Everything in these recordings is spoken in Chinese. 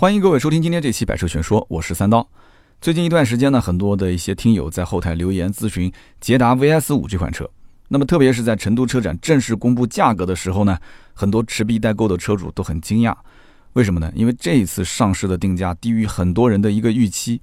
欢迎各位收听今天这期《百车全说》，我是三刀。最近一段时间呢，很多的一些听友在后台留言咨询捷达 VS 五这款车。那么，特别是在成都车展正式公布价格的时候呢，很多持币待购的车主都很惊讶。为什么呢？因为这一次上市的定价低于很多人的一个预期，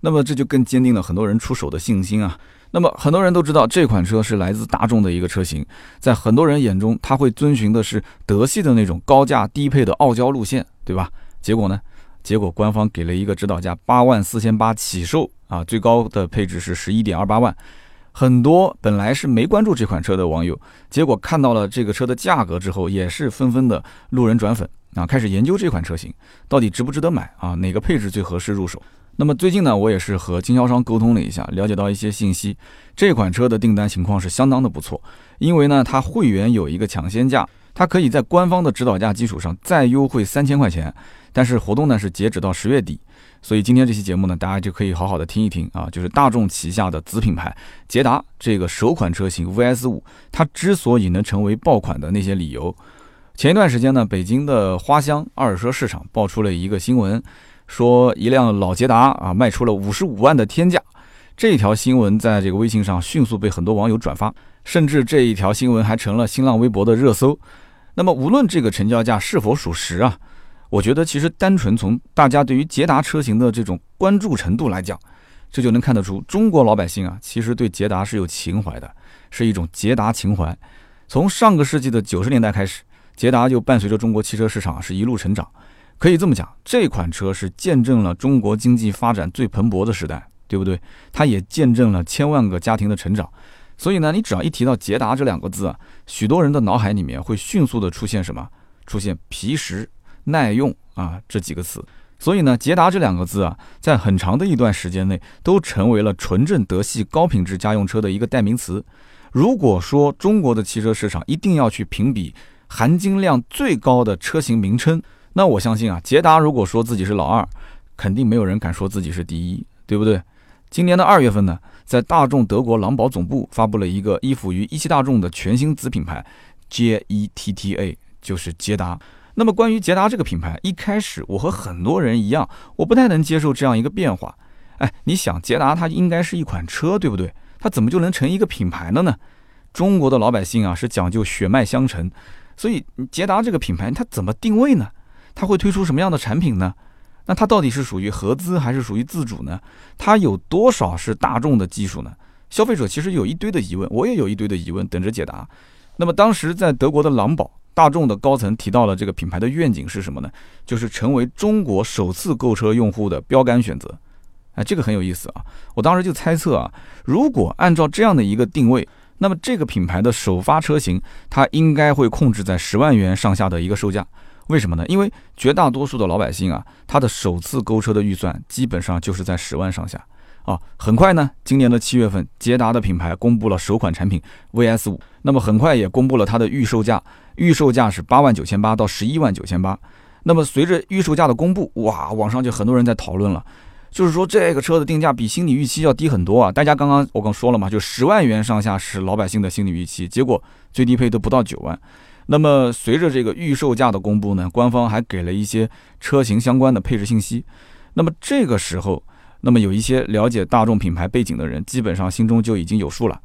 那么这就更坚定了很多人出手的信心啊。那么很多人都知道这款车是来自大众的一个车型，在很多人眼中，它会遵循的是德系的那种高价低配的傲娇路线，对吧？结果呢？结果官方给了一个指导价八万四千八起售啊，最高的配置是十一点二八万。很多本来是没关注这款车的网友，结果看到了这个车的价格之后，也是纷纷的路人转粉啊，开始研究这款车型到底值不值得买啊，哪个配置最合适入手。那么最近呢，我也是和经销商沟通了一下，了解到一些信息，这款车的订单情况是相当的不错，因为呢，它会员有一个抢先价，它可以在官方的指导价基础上再优惠三千块钱。但是活动呢是截止到十月底，所以今天这期节目呢，大家就可以好好的听一听啊，就是大众旗下的子品牌捷达这个首款车型 VS 五，它之所以能成为爆款的那些理由。前一段时间呢，北京的花乡二手车市场爆出了一个新闻，说一辆老捷达啊卖出了五十五万的天价。这条新闻在这个微信上迅速被很多网友转发，甚至这一条新闻还成了新浪微博的热搜。那么无论这个成交价是否属实啊。我觉得其实单纯从大家对于捷达车型的这种关注程度来讲，这就能看得出中国老百姓啊，其实对捷达是有情怀的，是一种捷达情怀。从上个世纪的九十年代开始，捷达就伴随着中国汽车市场是一路成长。可以这么讲，这款车是见证了中国经济发展最蓬勃的时代，对不对？它也见证了千万个家庭的成长。所以呢，你只要一提到捷达这两个字啊，许多人的脑海里面会迅速的出现什么？出现皮实。耐用啊，这几个词，所以呢，捷达这两个字啊，在很长的一段时间内都成为了纯正德系高品质家用车的一个代名词。如果说中国的汽车市场一定要去评比含金量最高的车型名称，那我相信啊，捷达如果说自己是老二，肯定没有人敢说自己是第一，对不对？今年的二月份呢，在大众德国狼堡总部发布了一个依附于一汽大众的全新子品牌 JETTA，就是捷达。那么关于捷达这个品牌，一开始我和很多人一样，我不太能接受这样一个变化。哎，你想，捷达它应该是一款车，对不对？它怎么就能成一个品牌了呢？中国的老百姓啊是讲究血脉相承，所以捷达这个品牌它怎么定位呢？它会推出什么样的产品呢？那它到底是属于合资还是属于自主呢？它有多少是大众的技术呢？消费者其实有一堆的疑问，我也有一堆的疑问等着解答。那么当时在德国的狼堡。大众的高层提到了这个品牌的愿景是什么呢？就是成为中国首次购车用户的标杆选择。哎，这个很有意思啊！我当时就猜测啊，如果按照这样的一个定位，那么这个品牌的首发车型它应该会控制在十万元上下的一个售价。为什么呢？因为绝大多数的老百姓啊，他的首次购车的预算基本上就是在十万上下。啊，很快呢，今年的七月份，捷达的品牌公布了首款产品 VS 五，那么很快也公布了它的预售价，预售价是八万九千八到十一万九千八。那么随着预售价的公布，哇，网上就很多人在讨论了，就是说这个车的定价比心理预期要低很多啊。大家刚刚我刚说了嘛，就十万元上下是老百姓的心理预期，结果最低配都不到九万。那么随着这个预售价的公布呢，官方还给了一些车型相关的配置信息。那么这个时候。那么有一些了解大众品牌背景的人，基本上心中就已经有数了。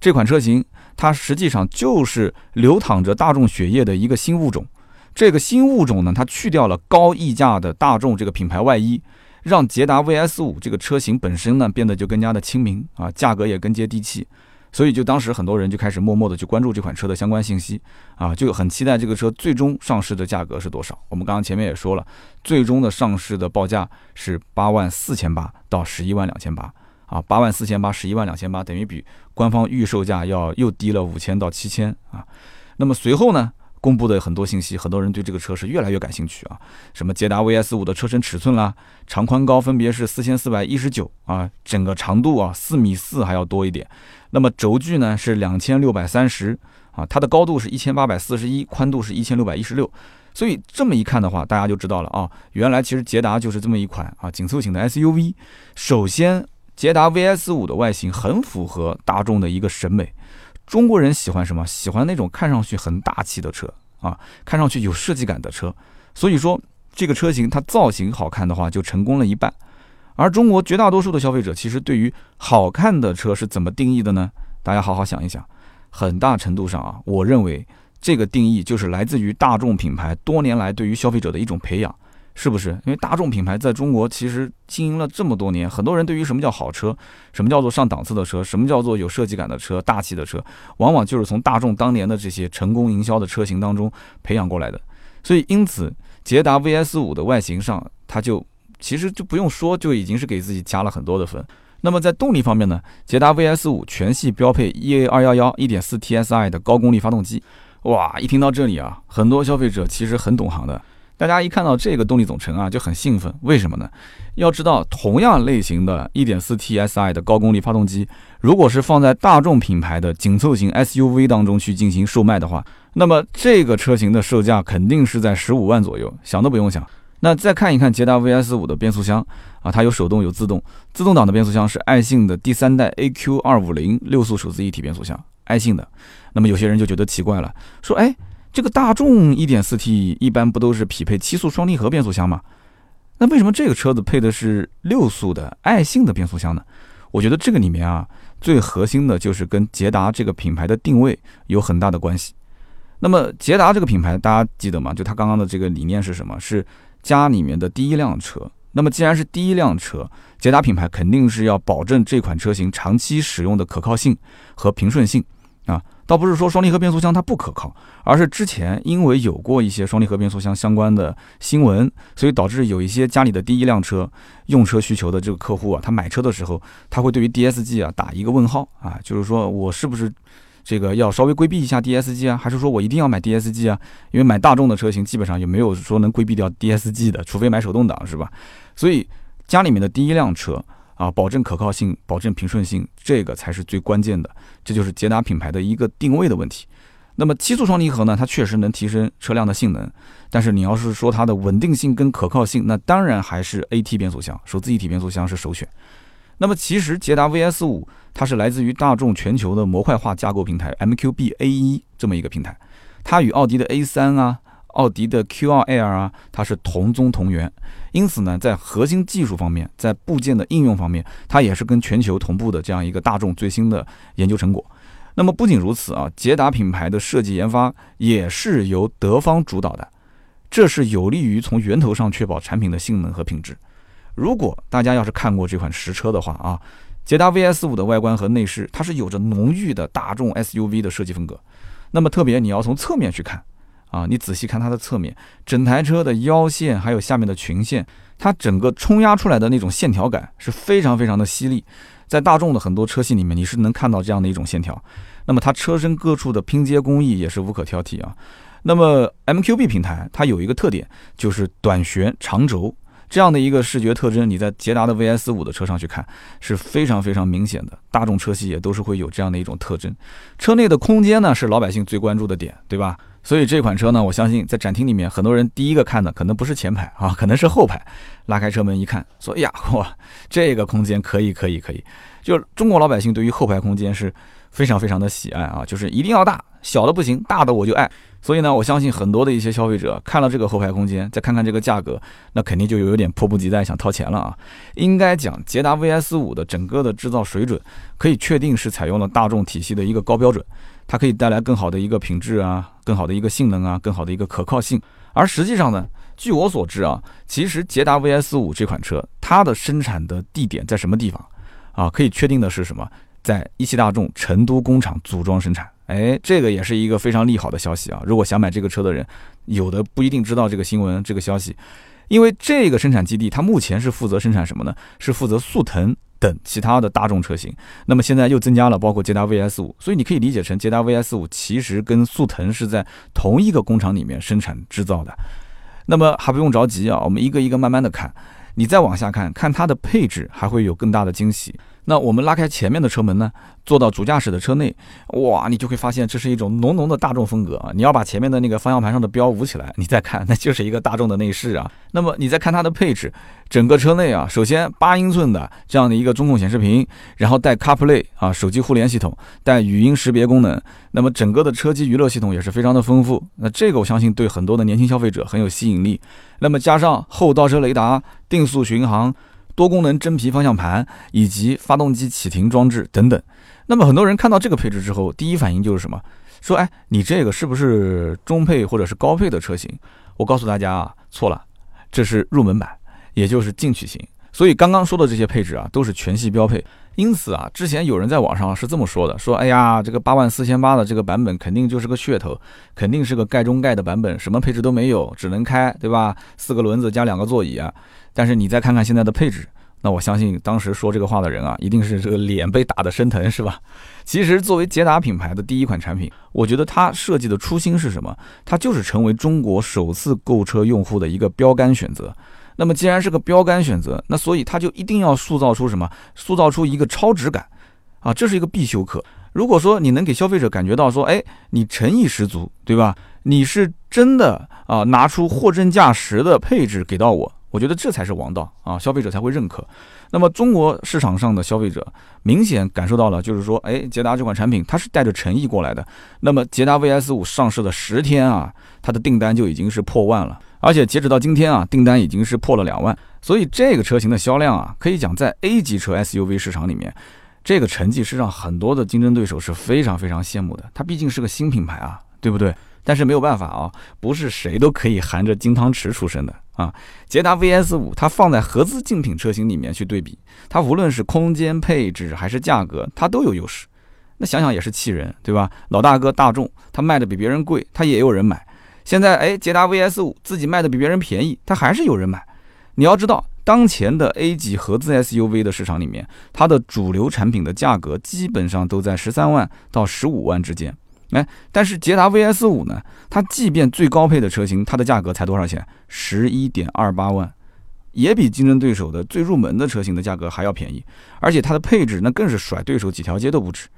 这款车型它实际上就是流淌着大众血液的一个新物种。这个新物种呢，它去掉了高溢价的大众这个品牌外衣，让捷达 VS 五这个车型本身呢变得就更加的亲民啊，价格也更接地气。所以，就当时很多人就开始默默的去关注这款车的相关信息，啊，就很期待这个车最终上市的价格是多少。我们刚刚前面也说了，最终的上市的报价是八万四千八到十一万两千八，啊，八万四千八十一万两千八，等于比官方预售价要又低了五千到七千啊。那么随后呢？公布的很多信息，很多人对这个车是越来越感兴趣啊。什么捷达 VS 五的车身尺寸啦，长宽高分别是四千四百一十九啊，整个长度啊四米四还要多一点。那么轴距呢是两千六百三十啊，它的高度是一千八百四十一，宽度是一千六百一十六。所以这么一看的话，大家就知道了啊，原来其实捷达就是这么一款啊紧凑型的 SUV。首先，捷达 VS 五的外形很符合大众的一个审美。中国人喜欢什么？喜欢那种看上去很大气的车啊，看上去有设计感的车。所以说，这个车型它造型好看的话，就成功了一半。而中国绝大多数的消费者，其实对于好看的车是怎么定义的呢？大家好好想一想。很大程度上啊，我认为这个定义就是来自于大众品牌多年来对于消费者的一种培养，是不是？因为大众品牌在中国其实经营了这么多年，很多人对于什么叫好车，什么叫做上档次的车，什么叫做有设计感的车、大气的车，往往就是从大众当年的这些成功营销的车型当中培养过来的。所以，因此，捷达 VS 五的外形上，它就。其实就不用说，就已经是给自己加了很多的分。那么在动力方面呢，捷达 VS 五全系标配 EA 二幺幺一点四 TSI 的高功率发动机。哇，一听到这里啊，很多消费者其实很懂行的，大家一看到这个动力总成啊就很兴奋。为什么呢？要知道，同样类型的一点四 TSI 的高功率发动机，如果是放在大众品牌的紧凑型 SUV 当中去进行售卖的话，那么这个车型的售价肯定是在十五万左右，想都不用想。那再看一看捷达 VS 五的变速箱啊，它有手动有自动，自动挡的变速箱是爱信的第三代 AQ 二五零六速手自一体变速箱，爱信的。那么有些人就觉得奇怪了，说哎，这个大众一点四 T 一般不都是匹配七速双离合变速箱吗？那为什么这个车子配的是六速的爱信的变速箱呢？我觉得这个里面啊，最核心的就是跟捷达这个品牌的定位有很大的关系。那么捷达这个品牌大家记得吗？就它刚刚的这个理念是什么？是家里面的第一辆车，那么既然是第一辆车，捷达品牌肯定是要保证这款车型长期使用的可靠性和平顺性啊，倒不是说双离合变速箱它不可靠，而是之前因为有过一些双离合变速箱相关的新闻，所以导致有一些家里的第一辆车用车需求的这个客户啊，他买车的时候他会对于 DSG 啊打一个问号啊，就是说我是不是？这个要稍微规避一下 DSG 啊，还是说我一定要买 DSG 啊？因为买大众的车型基本上也没有说能规避掉 DSG 的，除非买手动挡，是吧？所以家里面的第一辆车啊，保证可靠性，保证平顺性，这个才是最关键的。这就是捷达品牌的一个定位的问题。那么七速双离合呢，它确实能提升车辆的性能，但是你要是说它的稳定性跟可靠性，那当然还是 AT 变速箱，手自一体变速箱是首选。那么其实捷达 VS 五它是来自于大众全球的模块化架构平台 MQB A 一这么一个平台，它与奥迪的 A 三啊、奥迪的 Q 二 L 啊，它是同宗同源，因此呢，在核心技术方面，在部件的应用方面，它也是跟全球同步的这样一个大众最新的研究成果。那么不仅如此啊，捷达品牌的设计研发也是由德方主导的，这是有利于从源头上确保产品的性能和品质。如果大家要是看过这款实车的话啊，捷达 VS 五的外观和内饰，它是有着浓郁的大众 SUV 的设计风格。那么特别你要从侧面去看啊，你仔细看它的侧面，整台车的腰线还有下面的裙线，它整个冲压出来的那种线条感是非常非常的犀利。在大众的很多车系里面，你是能看到这样的一种线条。那么它车身各处的拼接工艺也是无可挑剔啊。那么 MQB 平台它有一个特点，就是短悬长轴。这样的一个视觉特征，你在捷达的 VS 五的车上去看是非常非常明显的。大众车系也都是会有这样的一种特征。车内的空间呢，是老百姓最关注的点，对吧？所以这款车呢，我相信在展厅里面，很多人第一个看的可能不是前排啊，可能是后排。拉开车门一看，说：“哎呀，哇，这个空间可以，可以，可以。”就中国老百姓对于后排空间是非常非常的喜爱啊，就是一定要大小的不行，大的我就爱。所以呢，我相信很多的一些消费者看了这个后排空间，再看看这个价格，那肯定就有点迫不及待想掏钱了啊！应该讲，捷达 VS 五的整个的制造水准，可以确定是采用了大众体系的一个高标准，它可以带来更好的一个品质啊，更好的一个性能啊，更好的一个可靠性。而实际上呢，据我所知啊，其实捷达 VS 五这款车，它的生产的地点在什么地方啊？可以确定的是什么？在一汽大众成都工厂组装生产。哎，这个也是一个非常利好的消息啊！如果想买这个车的人，有的不一定知道这个新闻、这个消息，因为这个生产基地它目前是负责生产什么呢？是负责速腾等其他的大众车型。那么现在又增加了包括捷达 VS 五，所以你可以理解成捷达 VS 五其实跟速腾是在同一个工厂里面生产制造的。那么还不用着急啊，我们一个一个慢慢的看。你再往下看看它的配置，还会有更大的惊喜。那我们拉开前面的车门呢，坐到主驾驶的车内，哇，你就会发现这是一种浓浓的大众风格啊！你要把前面的那个方向盘上的标捂起来，你再看，那就是一个大众的内饰啊。那么你再看它的配置，整个车内啊，首先八英寸的这样的一个中控显示屏，然后带 CarPlay 啊，手机互联系统，带语音识别功能。那么整个的车机娱乐系统也是非常的丰富。那这个我相信对很多的年轻消费者很有吸引力。那么加上后倒车雷达、定速巡航。多功能真皮方向盘以及发动机启停装置等等，那么很多人看到这个配置之后，第一反应就是什么？说，哎，你这个是不是中配或者是高配的车型？我告诉大家啊，错了，这是入门版，也就是进取型。所以刚刚说的这些配置啊，都是全系标配。因此啊，之前有人在网上是这么说的，说，哎呀，这个八万四千八的这个版本肯定就是个噱头，肯定是个盖中盖的版本，什么配置都没有，只能开，对吧？四个轮子加两个座椅啊。但是你再看看现在的配置，那我相信当时说这个话的人啊，一定是这个脸被打得生疼，是吧？其实作为捷达品牌的第一款产品，我觉得它设计的初心是什么？它就是成为中国首次购车用户的一个标杆选择。那么既然是个标杆选择，那所以它就一定要塑造出什么？塑造出一个超值感啊，这是一个必修课。如果说你能给消费者感觉到说，哎，你诚意十足，对吧？你是真的啊，拿出货真价实的配置给到我。我觉得这才是王道啊，消费者才会认可。那么中国市场上的消费者明显感受到了，就是说，哎，捷达这款产品它是带着诚意过来的。那么捷达 VS 五上市的十天啊，它的订单就已经是破万了，而且截止到今天啊，订单已经是破了两万。所以这个车型的销量啊，可以讲在 A 级车 SUV 市场里面，这个成绩是让很多的竞争对手是非常非常羡慕的。它毕竟是个新品牌啊，对不对？但是没有办法啊，不是谁都可以含着金汤匙出生的啊。捷达 VS 五，它放在合资竞品车型里面去对比，它无论是空间配置还是价格，它都有优势。那想想也是气人，对吧？老大哥大众，它卖的比别人贵，它也有人买。现在哎，捷达 VS 五自己卖的比别人便宜，它还是有人买。你要知道，当前的 A 级合资 SUV 的市场里面，它的主流产品的价格基本上都在十三万到十五万之间。哎，但是捷达 VS 五呢？它即便最高配的车型，它的价格才多少钱？十一点二八万，也比竞争对手的最入门的车型的价格还要便宜。而且它的配置那更是甩对手几条街都不止。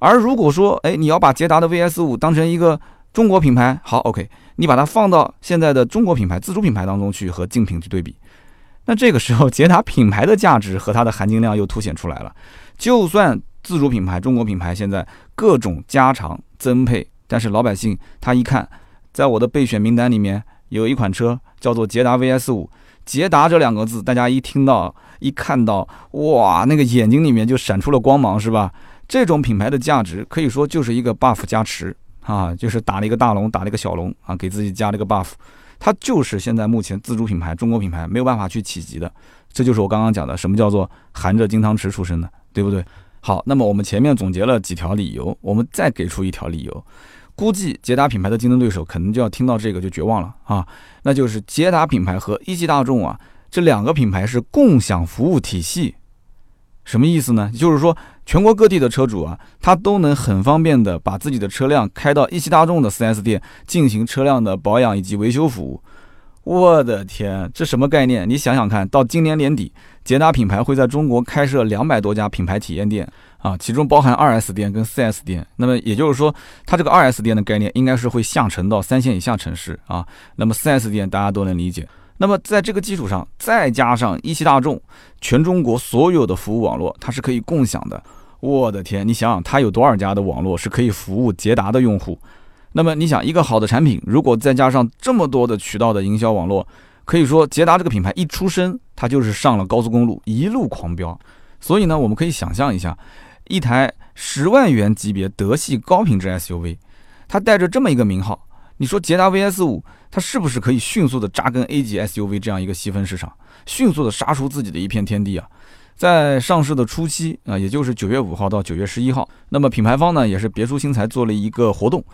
而如果说，哎，你要把捷达的 VS 五当成一个中国品牌，好，OK，你把它放到现在的中国品牌自主品牌当中去和竞品去对比，那这个时候捷达品牌的价值和它的含金量又凸显出来了。就算自主品牌中国品牌现在各种加长。增配，但是老百姓他一看，在我的备选名单里面有一款车叫做捷达 VS 五，捷达这两个字，大家一听到一看到，哇，那个眼睛里面就闪出了光芒，是吧？这种品牌的价值可以说就是一个 buff 加持啊，就是打了一个大龙，打了一个小龙啊，给自己加了一个 buff，它就是现在目前自主品牌中国品牌没有办法去企及的，这就是我刚刚讲的什么叫做含着金汤匙出生的，对不对？好，那么我们前面总结了几条理由，我们再给出一条理由，估计捷达品牌的竞争对手可能就要听到这个就绝望了啊，那就是捷达品牌和一汽大众啊这两个品牌是共享服务体系，什么意思呢？就是说全国各地的车主啊，他都能很方便的把自己的车辆开到一汽大众的 4S 店进行车辆的保养以及维修服务。我的天，这什么概念？你想想看，到今年年底，捷达品牌会在中国开设两百多家品牌体验店啊，其中包含二 S 店跟四 S 店。那么也就是说，它这个二 S 店的概念应该是会下沉到三线以下城市啊。那么四 S 店大家都能理解。那么在这个基础上，再加上一汽大众全中国所有的服务网络，它是可以共享的。我的天，你想想，它有多少家的网络是可以服务捷达的用户？那么你想，一个好的产品，如果再加上这么多的渠道的营销网络，可以说捷达这个品牌一出生，它就是上了高速公路，一路狂飙。所以呢，我们可以想象一下，一台十万元级别德系高品质 SUV，它带着这么一个名号，你说捷达 VS 五，它是不是可以迅速的扎根 A 级 SUV 这样一个细分市场，迅速的杀出自己的一片天地啊？在上市的初期啊，也就是九月五号到九月十一号，那么品牌方呢也是别出心裁做了一个活动。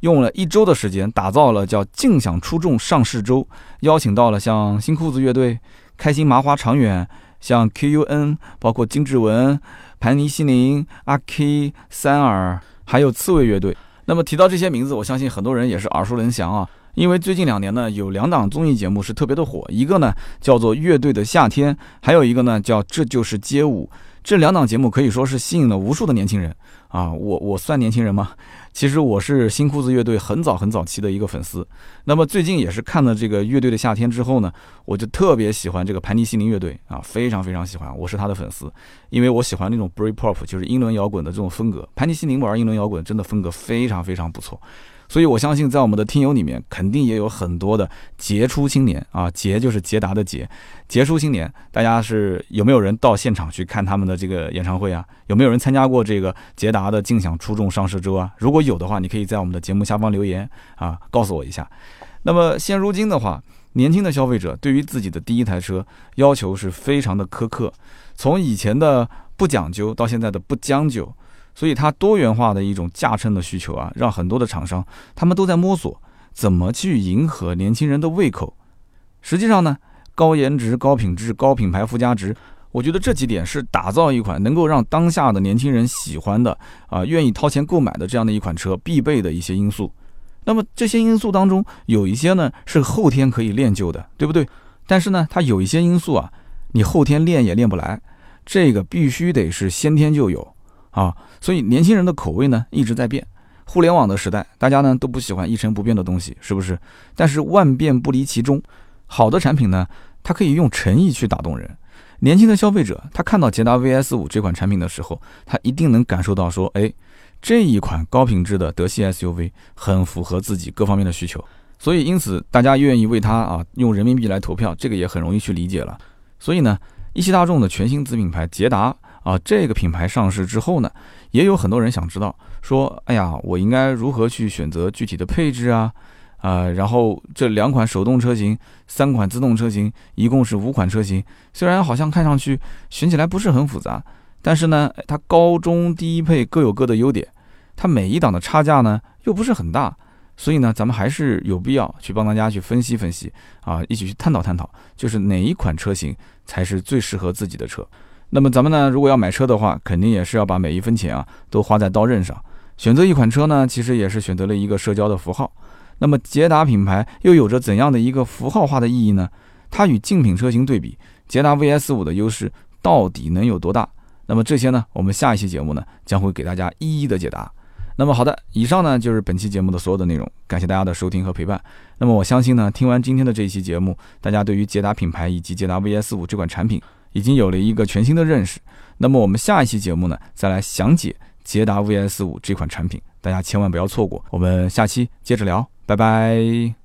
用了一周的时间打造了叫“尽享出众上市周”，邀请到了像新裤子乐队、开心麻花长远、像 QUN，包括金志文、盘尼西林、阿 K、三耳，还有刺猬乐队。那么提到这些名字，我相信很多人也是耳熟能详啊，因为最近两年呢，有两档综艺节目是特别的火，一个呢叫做《乐队的夏天》，还有一个呢叫《这就是街舞》。这两档节目可以说是吸引了无数的年轻人啊！我我算年轻人吗？其实我是新裤子乐队很早很早期的一个粉丝。那么最近也是看了这个乐队的夏天之后呢，我就特别喜欢这个盘尼西林乐队啊，非常非常喜欢，我是他的粉丝，因为我喜欢那种 Britpop，就是英伦摇滚的这种风格。盘尼西林玩英伦摇滚真的风格非常非常不错。所以，我相信在我们的听友里面，肯定也有很多的杰出青年啊，杰就是捷达的杰，杰出青年。大家是有没有人到现场去看他们的这个演唱会啊？有没有人参加过这个捷达的竞享出众上市周啊？如果有的话，你可以在我们的节目下方留言啊，告诉我一下。那么现如今的话，年轻的消费者对于自己的第一台车要求是非常的苛刻，从以前的不讲究到现在的不将就。所以它多元化的一种驾乘的需求啊，让很多的厂商他们都在摸索怎么去迎合年轻人的胃口。实际上呢，高颜值、高品质、高品牌附加值，我觉得这几点是打造一款能够让当下的年轻人喜欢的啊，愿意掏钱购买的这样的一款车必备的一些因素。那么这些因素当中有一些呢是后天可以练就的，对不对？但是呢，它有一些因素啊，你后天练也练不来，这个必须得是先天就有。啊，所以年轻人的口味呢一直在变。互联网的时代，大家呢都不喜欢一成不变的东西，是不是？但是万变不离其中，好的产品呢，它可以用诚意去打动人。年轻的消费者，他看到捷达 VS 五这款产品的时候，他一定能感受到说，哎，这一款高品质的德系 SUV 很符合自己各方面的需求。所以，因此大家愿意为它啊用人民币来投票，这个也很容易去理解了。所以呢，一汽大众的全新子品牌捷达。啊，这个品牌上市之后呢，也有很多人想知道，说，哎呀，我应该如何去选择具体的配置啊？啊，然后这两款手动车型，三款自动车型，一共是五款车型。虽然好像看上去选起来不是很复杂，但是呢，它高中低配各有各的优点，它每一档的差价呢又不是很大，所以呢，咱们还是有必要去帮大家去分析分析啊，一起去探讨探讨，就是哪一款车型才是最适合自己的车。那么咱们呢，如果要买车的话，肯定也是要把每一分钱啊都花在刀刃上。选择一款车呢，其实也是选择了一个社交的符号。那么捷达品牌又有着怎样的一个符号化的意义呢？它与竞品车型对比，捷达 VS 五的优势到底能有多大？那么这些呢，我们下一期节目呢将会给大家一一的解答。那么好的，以上呢就是本期节目的所有的内容，感谢大家的收听和陪伴。那么我相信呢，听完今天的这一期节目，大家对于捷达品牌以及捷达 VS 五这款产品。已经有了一个全新的认识，那么我们下一期节目呢，再来详解捷达 VS 五这款产品，大家千万不要错过。我们下期接着聊，拜拜。